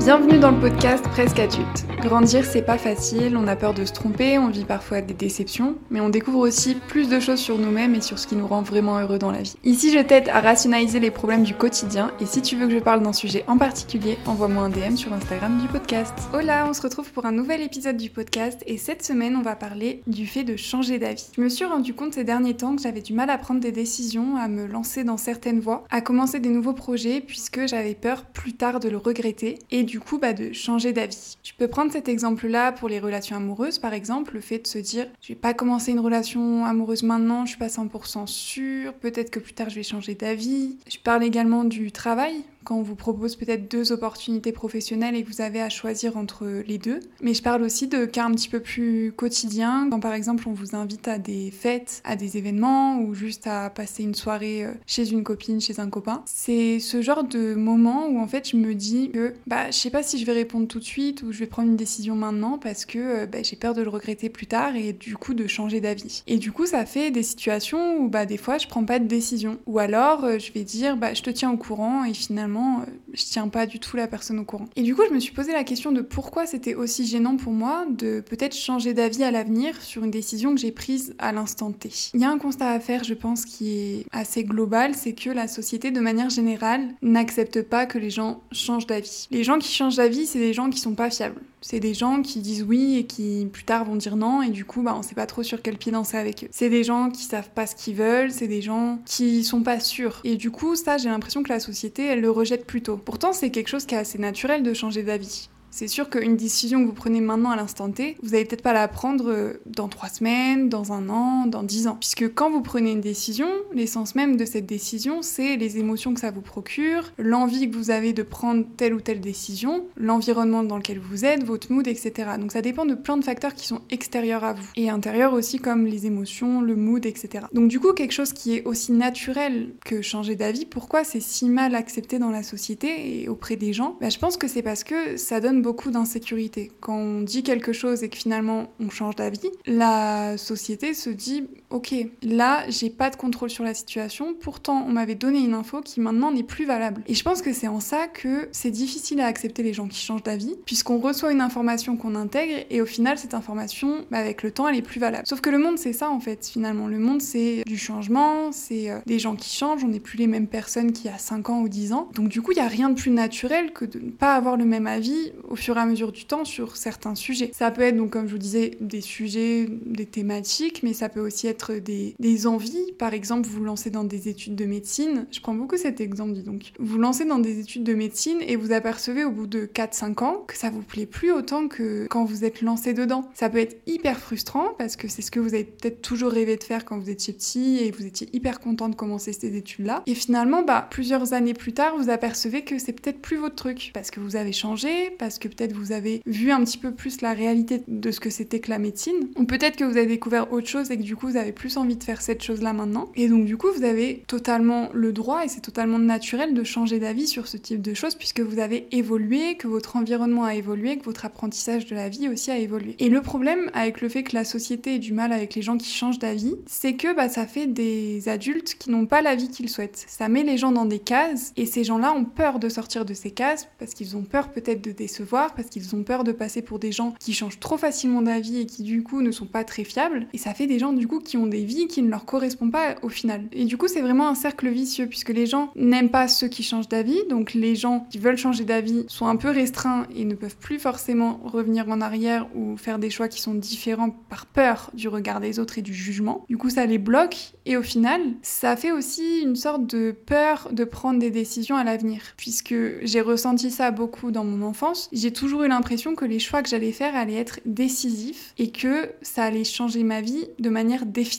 Bienvenue dans le podcast Presque Adulte. Grandir, c'est pas facile, on a peur de se tromper, on vit parfois des déceptions, mais on découvre aussi plus de choses sur nous-mêmes et sur ce qui nous rend vraiment heureux dans la vie. Ici, je t'aide à rationaliser les problèmes du quotidien et si tu veux que je parle d'un sujet en particulier, envoie-moi un DM sur Instagram du podcast. Hola, on se retrouve pour un nouvel épisode du podcast et cette semaine, on va parler du fait de changer d'avis. Je me suis rendu compte ces derniers temps que j'avais du mal à prendre des décisions, à me lancer dans certaines voies, à commencer des nouveaux projets puisque j'avais peur plus tard de le regretter et du coup bah, de changer d'avis. Tu peux prendre cet exemple-là pour les relations amoureuses, par exemple, le fait de se dire je vais pas commencer une relation amoureuse maintenant, je suis pas 100% sûre, peut-être que plus tard je vais changer d'avis. Je parle également du travail, quand on vous propose peut-être deux opportunités professionnelles et que vous avez à choisir entre les deux. Mais je parle aussi de cas un petit peu plus quotidiens, quand par exemple on vous invite à des fêtes, à des événements ou juste à passer une soirée euh, chez une copine, chez un copain. C'est ce genre de moment où en fait je me dis que bah je sais pas si je vais répondre tout de suite ou je vais prendre une décision maintenant parce que euh, bah, j'ai peur de le regretter plus tard et du coup de changer d'avis. Et du coup ça fait des situations où bah des fois je prends pas de décision ou alors euh, je vais dire bah je te tiens au courant et finalement euh, je tiens pas du tout la personne au courant. Et du coup, je me suis posé la question de pourquoi c'était aussi gênant pour moi de peut-être changer d'avis à l'avenir sur une décision que j'ai prise à l'instant T. Il y a un constat à faire, je pense, qui est assez global, c'est que la société, de manière générale, n'accepte pas que les gens changent d'avis. Les gens qui changent d'avis, c'est des gens qui sont pas fiables. C'est des gens qui disent oui et qui plus tard vont dire non et du coup bah on sait pas trop sur quel pied danser avec eux. C'est des gens qui savent pas ce qu'ils veulent, c'est des gens qui sont pas sûrs. Et du coup ça j'ai l'impression que la société elle le rejette plutôt. Pourtant c'est quelque chose qui est assez naturel de changer d'avis. C'est sûr qu'une décision que vous prenez maintenant à l'instant T, vous n'allez peut-être pas la prendre euh, dans trois semaines, dans un an, dans dix ans. Puisque quand vous prenez une décision, l'essence même de cette décision, c'est les émotions que ça vous procure, l'envie que vous avez de prendre telle ou telle décision, l'environnement dans lequel vous êtes, votre mood, etc. Donc ça dépend de plein de facteurs qui sont extérieurs à vous. Et intérieurs aussi comme les émotions, le mood, etc. Donc du coup, quelque chose qui est aussi naturel que changer d'avis, pourquoi c'est si mal accepté dans la société et auprès des gens? Bah, Je pense que c'est parce que ça donne beaucoup d'insécurité. Quand on dit quelque chose et que finalement on change d'avis, la société se dit ok, là j'ai pas de contrôle sur la situation, pourtant on m'avait donné une info qui maintenant n'est plus valable. Et je pense que c'est en ça que c'est difficile à accepter les gens qui changent d'avis, puisqu'on reçoit une information qu'on intègre et au final cette information, bah, avec le temps, elle est plus valable. Sauf que le monde c'est ça en fait finalement. Le monde c'est du changement, c'est euh, des gens qui changent, on n'est plus les mêmes personnes qu'il y a 5 ans ou 10 ans. Donc du coup il n'y a rien de plus naturel que de ne pas avoir le même avis au fur et à mesure du temps sur certains sujets. Ça peut être donc comme je vous disais des sujets, des thématiques, mais ça peut aussi être des, envies. Par exemple, vous lancez dans des études de médecine. Je prends beaucoup cet exemple, dis donc. Vous vous lancez dans des études de médecine et vous apercevez au bout de 4-5 ans que ça vous plaît plus autant que quand vous êtes lancé dedans. Ça peut être hyper frustrant parce que c'est ce que vous avez peut-être toujours rêvé de faire quand vous étiez petit et vous étiez hyper content de commencer ces études-là. Et finalement, bah, plusieurs années plus tard, vous apercevez que c'est peut-être plus votre truc parce que vous avez changé, parce que peut-être vous avez vu un petit peu plus la réalité de ce que c'était que la médecine, ou peut-être que vous avez découvert autre chose et que du coup vous avez plus envie de faire cette chose-là maintenant. Et donc du coup vous avez totalement le droit et c'est totalement naturel de changer d'avis sur ce type de choses puisque vous avez évolué, que votre environnement a évolué, que votre apprentissage de la vie aussi a évolué. Et le problème avec le fait que la société ait du mal avec les gens qui changent d'avis, c'est que bah, ça fait des adultes qui n'ont pas la vie qu'ils souhaitent. Ça met les gens dans des cases et ces gens-là ont peur de sortir de ces cases parce qu'ils ont peur peut-être de décevoir, parce qu'ils ont peur de passer pour des gens qui changent trop facilement d'avis et qui du coup ne sont pas très fiables. Et ça fait des gens du coup qui ont des vies qui ne leur correspondent pas au final. Et du coup c'est vraiment un cercle vicieux puisque les gens n'aiment pas ceux qui changent d'avis, donc les gens qui veulent changer d'avis sont un peu restreints et ne peuvent plus forcément revenir en arrière ou faire des choix qui sont différents par peur du regard des autres et du jugement. Du coup ça les bloque et au final ça fait aussi une sorte de peur de prendre des décisions à l'avenir puisque j'ai ressenti ça beaucoup dans mon enfance. J'ai toujours eu l'impression que les choix que j'allais faire allaient être décisifs et que ça allait changer ma vie de manière définitive.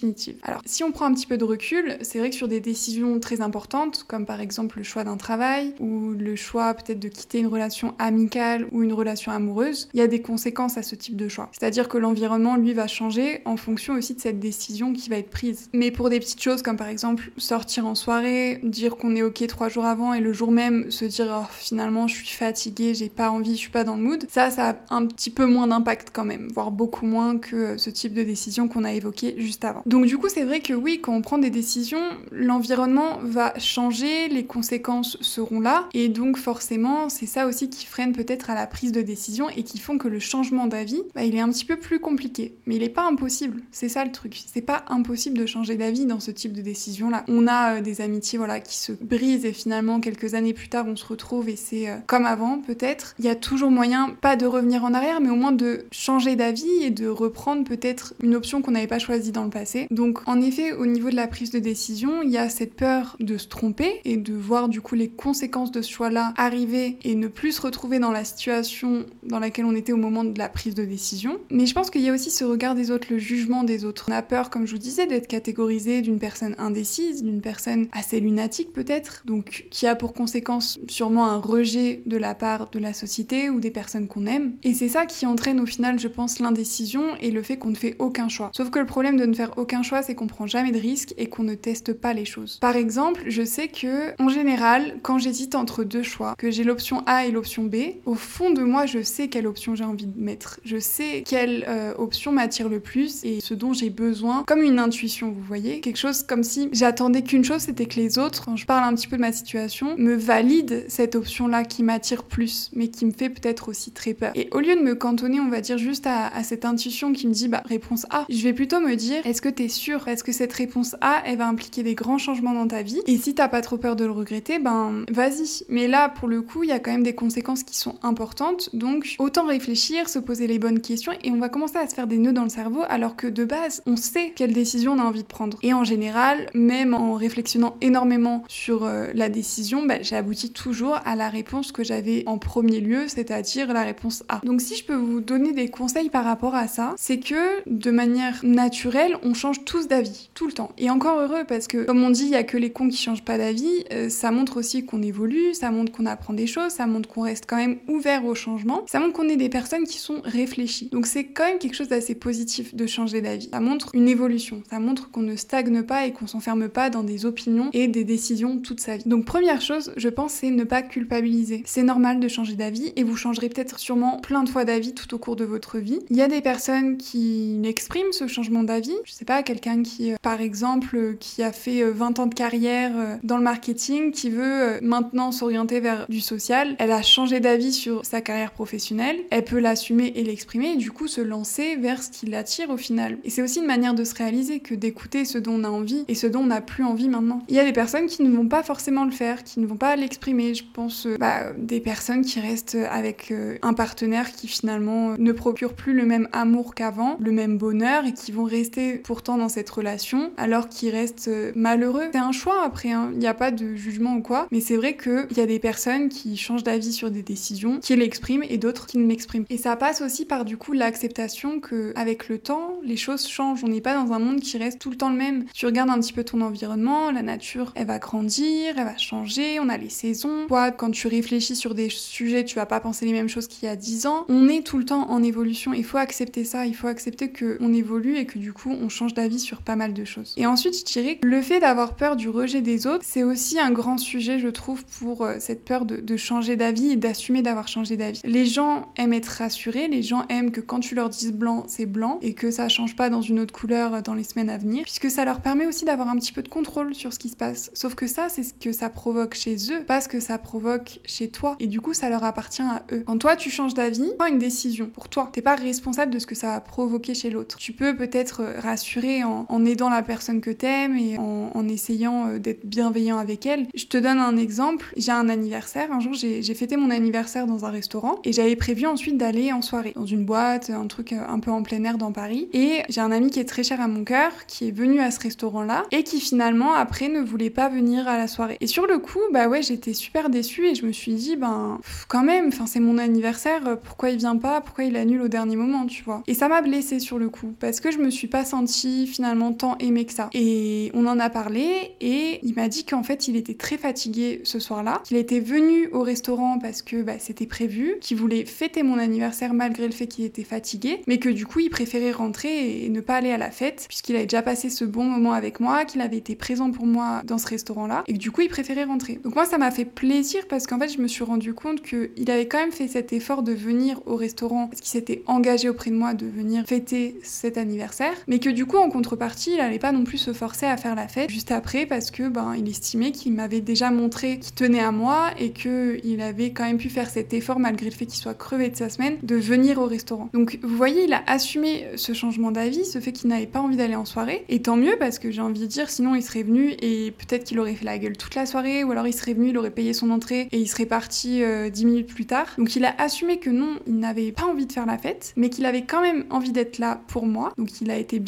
Alors, si on prend un petit peu de recul, c'est vrai que sur des décisions très importantes, comme par exemple le choix d'un travail ou le choix peut-être de quitter une relation amicale ou une relation amoureuse, il y a des conséquences à ce type de choix. C'est-à-dire que l'environnement, lui, va changer en fonction aussi de cette décision qui va être prise. Mais pour des petites choses comme par exemple sortir en soirée, dire qu'on est ok trois jours avant et le jour même se dire oh, finalement je suis fatiguée, j'ai pas envie, je suis pas dans le mood, ça, ça a un petit peu moins d'impact quand même, voire beaucoup moins que ce type de décision qu'on a évoqué juste avant. Donc du coup, c'est vrai que oui, quand on prend des décisions, l'environnement va changer, les conséquences seront là, et donc forcément, c'est ça aussi qui freine peut-être à la prise de décision et qui font que le changement d'avis, bah, il est un petit peu plus compliqué. Mais il n'est pas impossible, c'est ça le truc. C'est pas impossible de changer d'avis dans ce type de décision-là. On a euh, des amitiés voilà, qui se brisent et finalement, quelques années plus tard, on se retrouve et c'est euh, comme avant peut-être. Il y a toujours moyen, pas de revenir en arrière, mais au moins de changer d'avis et de reprendre peut-être une option qu'on n'avait pas choisie dans le passé. Donc en effet, au niveau de la prise de décision, il y a cette peur de se tromper et de voir du coup les conséquences de ce choix-là arriver et ne plus se retrouver dans la situation dans laquelle on était au moment de la prise de décision. Mais je pense qu'il y a aussi ce regard des autres, le jugement des autres. On a peur, comme je vous disais, d'être catégorisé d'une personne indécise, d'une personne assez lunatique peut-être, donc qui a pour conséquence sûrement un rejet de la part de la société ou des personnes qu'on aime. Et c'est ça qui entraîne au final, je pense, l'indécision et le fait qu'on ne fait aucun choix. Sauf que le problème de ne faire aucun choix, c'est qu'on prend jamais de risques et qu'on ne teste pas les choses. Par exemple, je sais que en général, quand j'hésite entre deux choix, que j'ai l'option A et l'option B, au fond de moi, je sais quelle option j'ai envie de mettre. Je sais quelle euh, option m'attire le plus et ce dont j'ai besoin, comme une intuition, vous voyez, quelque chose comme si j'attendais qu'une chose, c'était que les autres, quand je parle un petit peu de ma situation, me valident cette option-là qui m'attire plus, mais qui me fait peut-être aussi très peur. Et au lieu de me cantonner, on va dire juste à, à cette intuition qui me dit bah réponse A, je vais plutôt me dire est-ce que t'es sûr Est-ce que cette réponse A, elle va impliquer des grands changements dans ta vie? Et si t'as pas trop peur de le regretter, ben vas-y. Mais là, pour le coup, il y a quand même des conséquences qui sont importantes, donc autant réfléchir, se poser les bonnes questions, et on va commencer à se faire des nœuds dans le cerveau, alors que de base, on sait quelle décision on a envie de prendre. Et en général, même en réflexionnant énormément sur euh, la décision, ben, j'ai abouti toujours à la réponse que j'avais en premier lieu, c'est-à-dire la réponse A. Donc si je peux vous donner des conseils par rapport à ça, c'est que de manière naturelle, on change tous d'avis, tout le temps. Et encore heureux, parce que comme on dit, il y a que les cons qui changent pas d'avis, euh, ça montre aussi qu'on évolue, ça montre qu'on apprend des choses, ça montre qu'on reste quand même ouvert au changement, ça montre qu'on est des personnes qui sont réfléchies. Donc c'est quand même quelque chose d'assez positif de changer d'avis. Ça montre une évolution, ça montre qu'on ne stagne pas et qu'on s'enferme pas dans des opinions et des décisions toute sa vie. Donc première chose, je pense, c'est ne pas culpabiliser. C'est normal de changer d'avis et vous changerez peut-être sûrement plein de fois d'avis tout au cours de votre vie. Il y a des personnes qui expriment ce changement d'avis. Pas, quelqu'un qui, euh, par exemple, euh, qui a fait 20 euh, ans de carrière dans le marketing, qui veut maintenant s'orienter vers du social. Elle a changé d'avis sur sa carrière professionnelle. Elle peut l'assumer et l'exprimer et du coup se lancer vers ce qui l'attire au final. Et c'est aussi une manière de se réaliser que d'écouter ce dont on a envie et ce dont on n'a plus envie maintenant. Il y a des personnes qui ne vont pas forcément le faire, qui ne vont pas l'exprimer. Je pense bah, des personnes qui restent avec un partenaire qui finalement ne procure plus le même amour qu'avant, le même bonheur et qui vont rester pourtant dans cette relation alors qu'ils restent malheureux. C'est un choix après, hein. il n'y a pas de jugement ou quoi, mais c'est vrai qu'il y a des personnes qui changent d'avis sur des décisions, qui l'expriment et d'autres qui ne l'expriment. Et ça passe aussi par du coup l'acceptation que avec le temps, les choses changent. On n'est pas dans un monde qui reste tout le temps le même. Tu regardes un petit peu ton environnement, la nature, elle va grandir, elle va changer, on a les saisons. Toi, quand tu réfléchis sur des sujets, tu vas pas penser les mêmes choses qu'il y a 10 ans. On est tout le temps en évolution. Il faut accepter ça, il faut accepter que on évolue et que du coup, on change d'avis sur pas mal de choses. Et ensuite, je dirais que le fait d'avoir peur du rejet des autres, c'est aussi un grand sujet, je trouve, pour euh, cette peur de, changer d'avis et d'assumer d'avoir changé d'avis. Les gens aiment être rassurés, les gens aiment que quand tu leur dises blanc, c'est blanc et que ça change pas dans une autre couleur dans les semaines à venir, puisque ça leur permet aussi d'avoir un petit peu de contrôle sur ce qui se passe. Sauf que ça, c'est ce que ça provoque chez eux, pas ce que ça provoque chez toi. Et du coup, ça leur appartient à eux. Quand toi, tu changes d'avis, prends une décision pour toi. T'es pas responsable de ce que ça va provoquer chez l'autre. Tu peux peut-être rassurer en, aidant la personne que t'aimes et en, essayant euh, d'être bienveillant avec elle. Je te donne un exemple. J'ai un anniversaire. Un jour, j'ai fêté mon anniversaire dans un restaurant et j'avais prévu ensuite d'aller en soirée dans une boîte, un truc un peu en plein air dans Paris. Et j'ai un ami qui est très cher à mon cœur qui est venu à ce restaurant-là et qui finalement après ne voulait pas venir à la soirée. Et sur le coup, bah ouais, j'étais super déçue et je me suis dit, ben quand même, c'est mon anniversaire, pourquoi il vient pas, pourquoi il annule au dernier moment, tu vois? Et ça m'a blessée sur le coup parce que je me suis pas sentie finalement tant aimée que ça. Et on en a parlé et il m'a dit qu'en fait il était très fatigué ce soir-là, qu'il était venu au restaurant parce que bah, c'était prévu, qu'il voulait fêter mon anniversaire malgré le fait qu'il était fatigué, mais que du coup il préférait rentrer et ne pas aller à la fête puisqu'il avait déjà passé ce bon moment avec moi, qu'il avait été présent pour moi dans ce restaurant-là et que du coup il préférait rentrer. Donc moi ça m'a fait plaisir parce qu'en fait je me suis rendu compte qu'il avait quand même fait cet effort de venir au restaurant parce qu'il s'était engagé auprès de moi de venir fêter cet anniversaire, mais que du du coup, en contrepartie, il allait pas non plus se forcer à faire la fête juste après parce que ben, il estimait qu'il m'avait déjà montré qu'il tenait à moi et qu'il avait quand même pu faire cet effort malgré le fait qu'il soit crevé de sa semaine de venir au restaurant. Donc vous voyez, il a assumé ce changement d'avis, ce fait qu'il n'avait pas envie d'aller en soirée. Et tant mieux parce que j'ai envie de dire, sinon il serait venu et peut-être qu'il aurait fait la gueule toute la soirée ou alors il serait venu, il aurait payé son entrée et il serait parti euh, dix minutes plus tard. Donc il a assumé que non, il n'avait pas envie de faire la fête, mais qu'il avait quand même envie d'être là pour moi. Donc il a été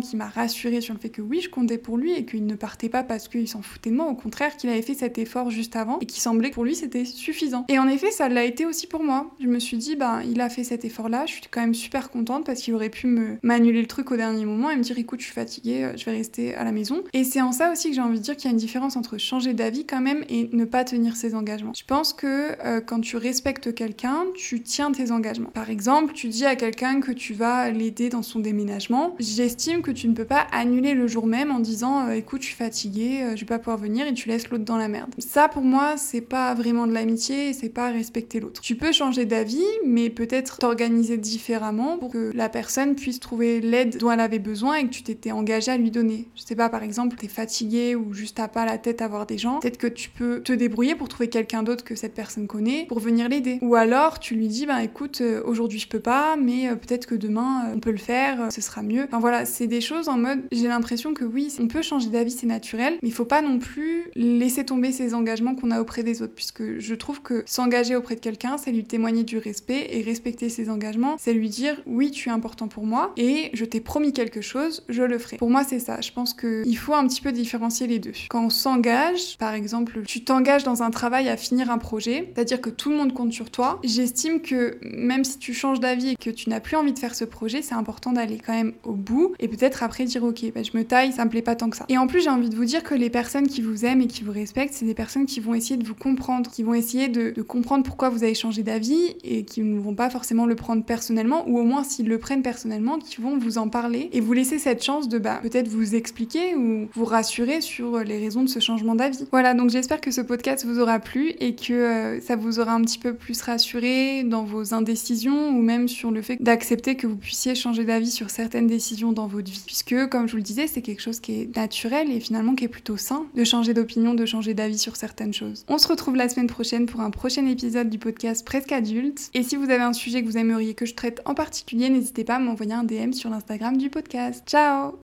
qui m'a rassuré sur le fait que oui, je comptais pour lui et qu'il ne partait pas parce qu'il s'en foutait de moi, au contraire qu'il avait fait cet effort juste avant et qui semblait pour lui c'était suffisant. Et en effet, ça l'a été aussi pour moi. Je me suis dit, bah, il a fait cet effort-là, je suis quand même super contente parce qu'il aurait pu me m'annuler le truc au dernier moment et me dire, écoute, je suis fatiguée, euh, je vais rester à la maison. Et c'est en ça aussi que j'ai envie de dire qu'il y a une différence entre changer d'avis quand même et ne pas tenir ses engagements. Je pense que euh, quand tu respectes quelqu'un, tu tiens tes engagements. Par exemple, tu dis à quelqu'un que tu vas l'aider dans son déménagement. J'estime que tu ne peux pas annuler le jour même en disant, euh, écoute, je suis fatiguée, je vais pas pouvoir venir et tu laisses l'autre dans la merde. Ça, pour moi, c'est pas vraiment de l'amitié et c'est pas respecter l'autre. Tu peux changer d'avis, mais peut-être t'organiser différemment pour que la personne puisse trouver l'aide dont elle avait besoin et que tu t'étais engagé à lui donner. Je sais pas, par exemple, t'es fatigué ou juste t'as pas la tête à voir des gens, peut-être que tu peux te débrouiller pour trouver quelqu'un d'autre que cette personne connaît pour venir l'aider. Ou alors tu lui dis, bah écoute, euh, aujourd'hui je peux pas, mais euh, peut-être que demain euh, on peut le faire, ce sera mieux. Enfin voilà, c'est des choses en mode, j'ai l'impression que oui, on peut changer d'avis, c'est naturel, mais il faut pas non plus laisser tomber ses engagements qu'on a auprès des autres, puisque je trouve que s'engager auprès de quelqu'un, c'est lui témoigner du respect et respecter ses engagements, c'est lui dire oui, tu es important pour moi et je t'ai promis quelque chose, je le ferai. Pour moi, c'est ça. Je pense qu'il faut un petit peu différencier les deux. Quand on s'engage, par exemple, tu t'engages dans un travail à finir un projet, c'est-à-dire que tout le monde compte sur toi, j'estime que même si tu changes d'avis et que tu n'as plus envie de faire ce projet, c'est important d'aller quand même au bout et peut-être après dire ok, bah, je me taille, ça me plaît pas tant que ça. Et en plus, j'ai envie de vous dire que les personnes qui vous aiment et qui vous respectent, c'est des personnes qui vont essayer de vous comprendre, qui vont essayer de, de comprendre pourquoi vous avez changé d'avis et qui ne vont pas forcément le prendre personnellement, ou au moins s'ils le prennent personnellement, qui vont vous en parler et vous laisser cette chance de bah, peut-être vous expliquer ou vous rassurer sur les raisons de ce changement d'avis. Voilà, donc j'espère que ce podcast vous aura plu et que euh, ça vous aura un petit peu plus rassuré dans vos indécisions ou même sur le fait d'accepter que vous puissiez changer d'avis sur certaines décisions dans vie. Puisque, comme je vous le disais, c'est quelque chose qui est naturel et finalement qui est plutôt sain de changer d'opinion, de changer d'avis sur certaines choses. On se retrouve la semaine prochaine pour un prochain épisode du podcast Presque Adulte. Et si vous avez un sujet que vous aimeriez que je traite en particulier, n'hésitez pas à m'envoyer un DM sur l'Instagram du podcast. Ciao